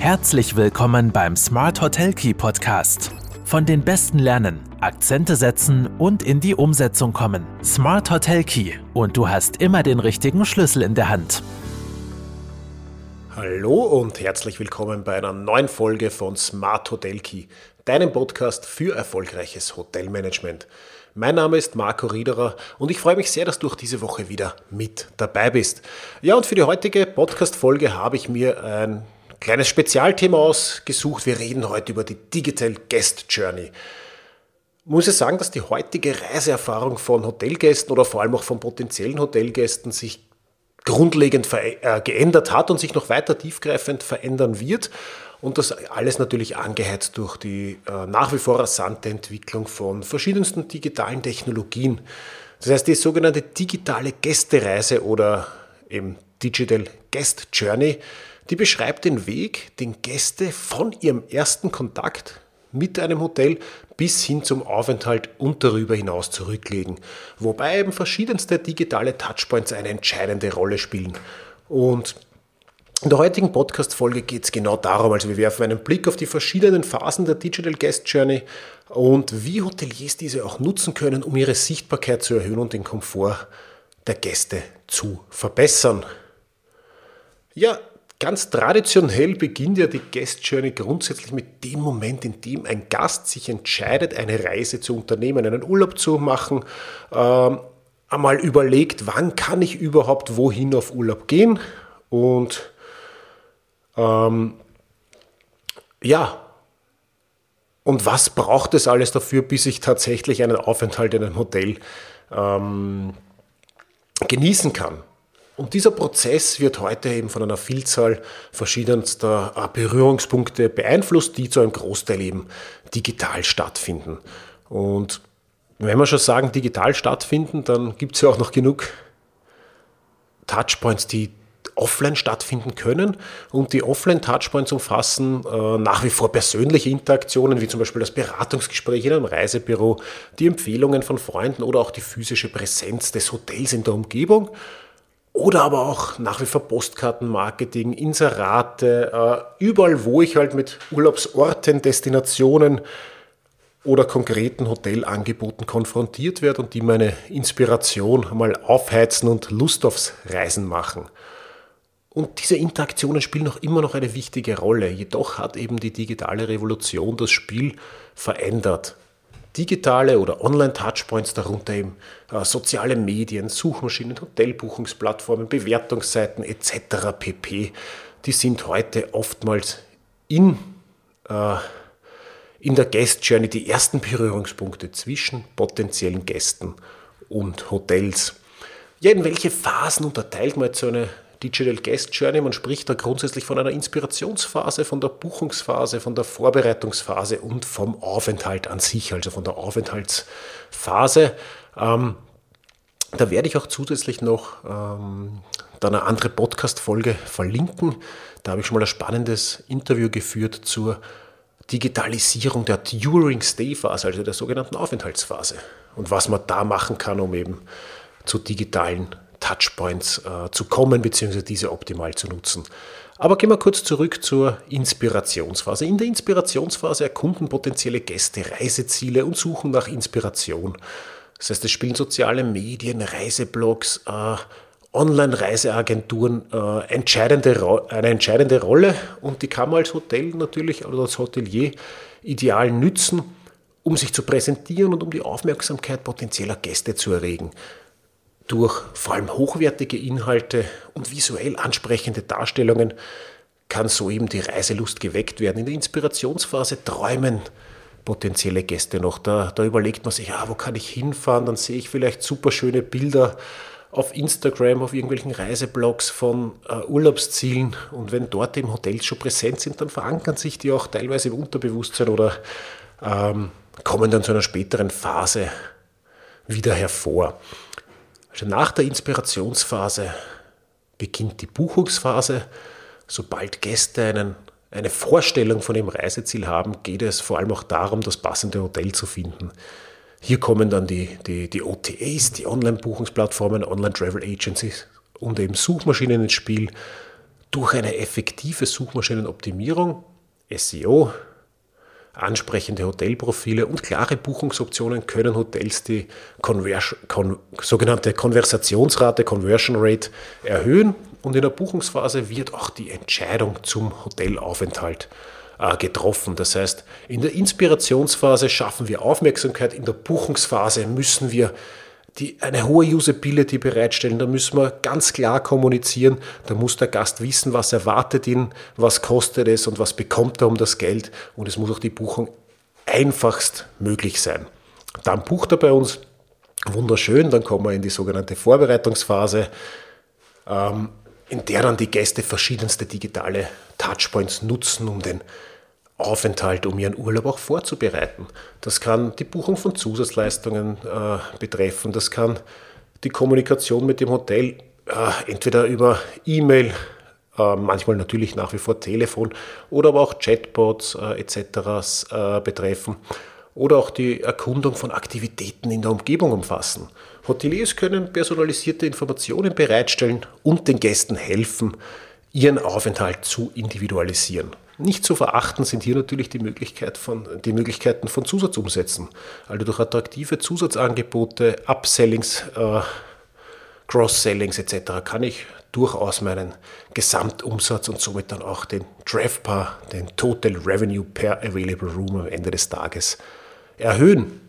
Herzlich willkommen beim Smart Hotel Key Podcast. Von den Besten lernen, Akzente setzen und in die Umsetzung kommen. Smart Hotel Key und du hast immer den richtigen Schlüssel in der Hand. Hallo und herzlich willkommen bei einer neuen Folge von Smart Hotel Key, deinem Podcast für erfolgreiches Hotelmanagement. Mein Name ist Marco Riederer und ich freue mich sehr, dass du auch diese Woche wieder mit dabei bist. Ja, und für die heutige Podcast-Folge habe ich mir ein kleines Spezialthema ausgesucht. Wir reden heute über die Digital Guest Journey. Muss ich sagen, dass die heutige Reiseerfahrung von Hotelgästen oder vor allem auch von potenziellen Hotelgästen sich grundlegend äh, geändert hat und sich noch weiter tiefgreifend verändern wird. Und das alles natürlich angeheizt durch die äh, nach wie vor rasante Entwicklung von verschiedensten digitalen Technologien. Das heißt, die sogenannte digitale Gästereise oder eben Digital Guest Journey, die beschreibt den Weg, den Gäste von ihrem ersten Kontakt mit einem Hotel bis hin zum Aufenthalt und darüber hinaus zurücklegen. Wobei eben verschiedenste digitale Touchpoints eine entscheidende Rolle spielen. Und in der heutigen Podcast-Folge geht es genau darum, also wir werfen einen Blick auf die verschiedenen Phasen der Digital Guest Journey und wie Hoteliers diese auch nutzen können, um ihre Sichtbarkeit zu erhöhen und den Komfort der Gäste zu verbessern. Ja, ganz traditionell beginnt ja die Guest Journey grundsätzlich mit dem Moment, in dem ein Gast sich entscheidet, eine Reise zu unternehmen, einen Urlaub zu machen, ähm, einmal überlegt, wann kann ich überhaupt wohin auf Urlaub gehen und ähm, ja, und was braucht es alles dafür, bis ich tatsächlich einen Aufenthalt in einem Hotel ähm, genießen kann? Und dieser Prozess wird heute eben von einer Vielzahl verschiedenster äh, Berührungspunkte beeinflusst, die zu einem Großteil eben digital stattfinden. Und wenn wir schon sagen, digital stattfinden, dann gibt es ja auch noch genug Touchpoints, die offline stattfinden können. Und die Offline-Touchpoints umfassen äh, nach wie vor persönliche Interaktionen, wie zum Beispiel das Beratungsgespräch in einem Reisebüro, die Empfehlungen von Freunden oder auch die physische Präsenz des Hotels in der Umgebung. Oder aber auch nach wie vor Postkartenmarketing, Inserate, äh, überall, wo ich halt mit Urlaubsorten, Destinationen oder konkreten Hotelangeboten konfrontiert werde und die meine Inspiration mal aufheizen und Lust aufs Reisen machen. Und diese Interaktionen spielen noch immer noch eine wichtige Rolle. Jedoch hat eben die digitale Revolution das Spiel verändert. Digitale oder Online-Touchpoints, darunter eben äh, soziale Medien, Suchmaschinen, Hotelbuchungsplattformen, Bewertungsseiten etc. pp. Die sind heute oftmals in, äh, in der Guest Journey die ersten Berührungspunkte zwischen potenziellen Gästen und Hotels. Ja, in welche Phasen unterteilt man jetzt so eine Digital Guest Journey. Man spricht da grundsätzlich von einer Inspirationsphase, von der Buchungsphase, von der Vorbereitungsphase und vom Aufenthalt an sich, also von der Aufenthaltsphase. Ähm, da werde ich auch zusätzlich noch ähm, eine andere Podcast-Folge verlinken. Da habe ich schon mal ein spannendes Interview geführt zur Digitalisierung der During Stay Phase, also der sogenannten Aufenthaltsphase. Und was man da machen kann, um eben zu digitalen Touchpoints äh, zu kommen, beziehungsweise diese optimal zu nutzen. Aber gehen wir kurz zurück zur Inspirationsphase. In der Inspirationsphase erkunden potenzielle Gäste Reiseziele und suchen nach Inspiration. Das heißt, es spielen soziale Medien, Reiseblogs, äh, Online-Reiseagenturen äh, entscheidende, eine entscheidende Rolle und die kann man als Hotel natürlich oder als Hotelier ideal nützen, um sich zu präsentieren und um die Aufmerksamkeit potenzieller Gäste zu erregen. Durch vor allem hochwertige Inhalte und visuell ansprechende Darstellungen kann so eben die Reiselust geweckt werden. In der Inspirationsphase träumen potenzielle Gäste noch. Da, da überlegt man sich, ah, wo kann ich hinfahren? Dann sehe ich vielleicht super schöne Bilder auf Instagram, auf irgendwelchen Reiseblogs von äh, Urlaubszielen. Und wenn dort eben Hotels schon präsent sind, dann verankern sich die auch teilweise im Unterbewusstsein oder ähm, kommen dann zu einer späteren Phase wieder hervor. Also nach der Inspirationsphase beginnt die Buchungsphase. Sobald Gäste einen, eine Vorstellung von dem Reiseziel haben, geht es vor allem auch darum, das passende Hotel zu finden. Hier kommen dann die, die, die OTAs, die Online-Buchungsplattformen, Online-Travel-Agencies und eben Suchmaschinen ins Spiel. durch eine effektive Suchmaschinenoptimierung, SEO, ansprechende Hotelprofile und klare Buchungsoptionen können Hotels die Conversion, kon, sogenannte Konversationsrate, Conversion Rate erhöhen und in der Buchungsphase wird auch die Entscheidung zum Hotelaufenthalt äh, getroffen. Das heißt, in der Inspirationsphase schaffen wir Aufmerksamkeit, in der Buchungsphase müssen wir die eine hohe Usability bereitstellen. Da müssen wir ganz klar kommunizieren. Da muss der Gast wissen, was erwartet ihn, was kostet es und was bekommt er um das Geld. Und es muss auch die Buchung einfachst möglich sein. Dann bucht er bei uns wunderschön. Dann kommen wir in die sogenannte Vorbereitungsphase, ähm, in der dann die Gäste verschiedenste digitale Touchpoints nutzen, um den Aufenthalt, um ihren Urlaub auch vorzubereiten. Das kann die Buchung von Zusatzleistungen äh, betreffen, das kann die Kommunikation mit dem Hotel äh, entweder über E-Mail, äh, manchmal natürlich nach wie vor Telefon oder aber auch Chatbots äh, etc. Äh, betreffen oder auch die Erkundung von Aktivitäten in der Umgebung umfassen. Hoteliers können personalisierte Informationen bereitstellen und den Gästen helfen, ihren Aufenthalt zu individualisieren. Nicht zu verachten sind hier natürlich die, Möglichkeit von, die Möglichkeiten von Zusatzumsätzen. Also durch attraktive Zusatzangebote, Upsellings, äh, Cross-Sellings etc. kann ich durchaus meinen Gesamtumsatz und somit dann auch den DREFPA, den Total Revenue per Available Room am Ende des Tages erhöhen.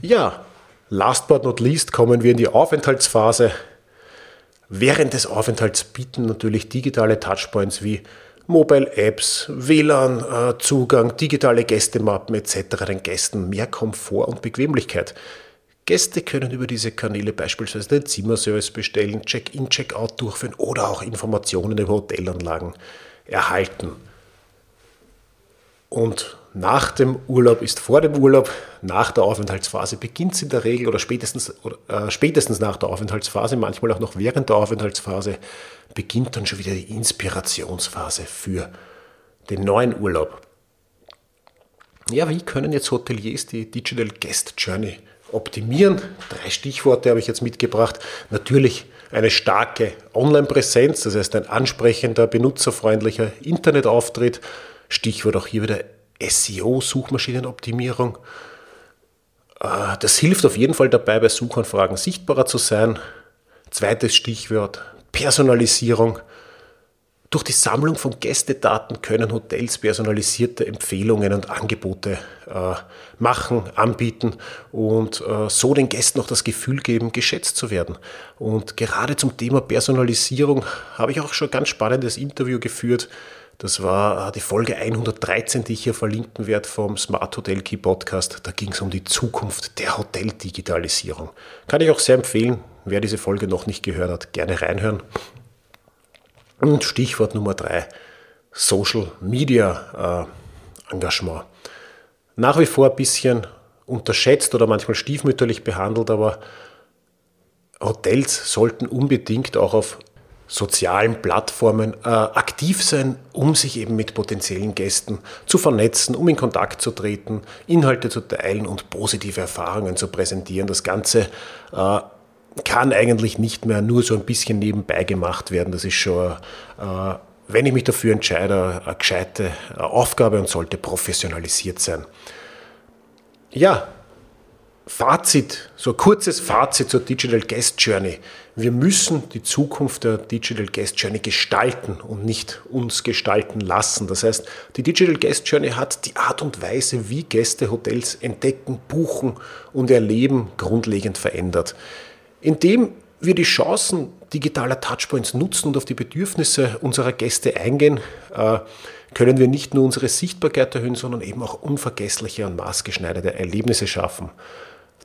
Ja, last but not least kommen wir in die Aufenthaltsphase. Während des Aufenthalts bieten natürlich digitale Touchpoints wie Mobile Apps, WLAN-Zugang, digitale Gästemappen etc. den Gästen mehr Komfort und Bequemlichkeit. Gäste können über diese Kanäle beispielsweise den Zimmerservice bestellen, Check-in, Check-out durchführen oder auch Informationen über Hotelanlagen erhalten. Und nach dem Urlaub ist vor dem Urlaub, nach der Aufenthaltsphase beginnt es in der Regel oder spätestens, oder, äh, spätestens nach der Aufenthaltsphase, manchmal auch noch während der Aufenthaltsphase, beginnt dann schon wieder die Inspirationsphase für den neuen Urlaub. Ja, wie können jetzt Hoteliers die Digital Guest Journey optimieren? Drei Stichworte habe ich jetzt mitgebracht. Natürlich eine starke Online-Präsenz, das heißt ein ansprechender, benutzerfreundlicher Internetauftritt. Stichwort auch hier wieder SEO, Suchmaschinenoptimierung. Äh, das hilft auf jeden Fall dabei, bei Suchanfragen sichtbarer zu sein. Zweites Stichwort, Personalisierung. Durch die Sammlung von Gästedaten können Hotels personalisierte Empfehlungen und Angebote äh, machen, anbieten und äh, so den Gästen auch das Gefühl geben, geschätzt zu werden. Und gerade zum Thema Personalisierung habe ich auch schon ein ganz spannendes Interview geführt. Das war äh, die Folge 113, die ich hier verlinken werde vom Smart Hotel Key Podcast. Da ging es um die Zukunft der Hoteldigitalisierung. Kann ich auch sehr empfehlen. Wer diese Folge noch nicht gehört hat, gerne reinhören. Und Stichwort Nummer drei, Social Media äh, Engagement. Nach wie vor ein bisschen unterschätzt oder manchmal stiefmütterlich behandelt, aber Hotels sollten unbedingt auch auf sozialen Plattformen äh, aktiv sein, um sich eben mit potenziellen Gästen zu vernetzen, um in Kontakt zu treten, Inhalte zu teilen und positive Erfahrungen zu präsentieren. Das Ganze äh, kann eigentlich nicht mehr nur so ein bisschen nebenbei gemacht werden. Das ist schon, äh, wenn ich mich dafür entscheide, eine gescheite Aufgabe und sollte professionalisiert sein. Ja, Fazit, so ein kurzes Fazit zur Digital Guest Journey. Wir müssen die Zukunft der Digital Guest Journey gestalten und nicht uns gestalten lassen. Das heißt, die Digital Guest Journey hat die Art und Weise, wie Gäste Hotels entdecken, buchen und erleben, grundlegend verändert. Indem wir die Chancen digitaler Touchpoints nutzen und auf die Bedürfnisse unserer Gäste eingehen, äh, können wir nicht nur unsere Sichtbarkeit erhöhen, sondern eben auch unvergessliche und maßgeschneiderte Erlebnisse schaffen.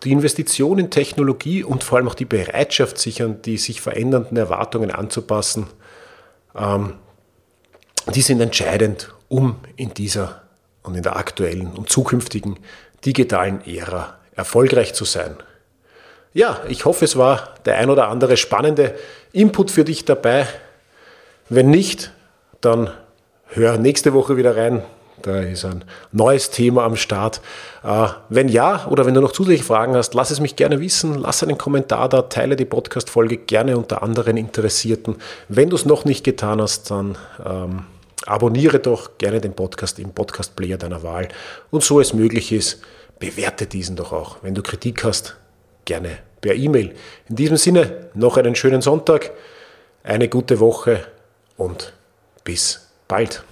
Die Investition in Technologie und vor allem auch die Bereitschaft, sich an die sich verändernden Erwartungen anzupassen, ähm, die sind entscheidend, um in dieser und in der aktuellen und zukünftigen digitalen Ära erfolgreich zu sein. Ja, ich hoffe, es war der ein oder andere spannende Input für dich dabei. Wenn nicht, dann hör nächste Woche wieder rein. Da ist ein neues Thema am Start. Äh, wenn ja oder wenn du noch zusätzliche Fragen hast, lass es mich gerne wissen. Lass einen Kommentar da, teile die Podcast-Folge gerne unter anderen Interessierten. Wenn du es noch nicht getan hast, dann ähm, abonniere doch gerne den Podcast im Podcast-Player deiner Wahl. Und so es möglich ist, bewerte diesen doch auch. Wenn du Kritik hast, gerne per E-Mail. In diesem Sinne, noch einen schönen Sonntag, eine gute Woche und bis bald.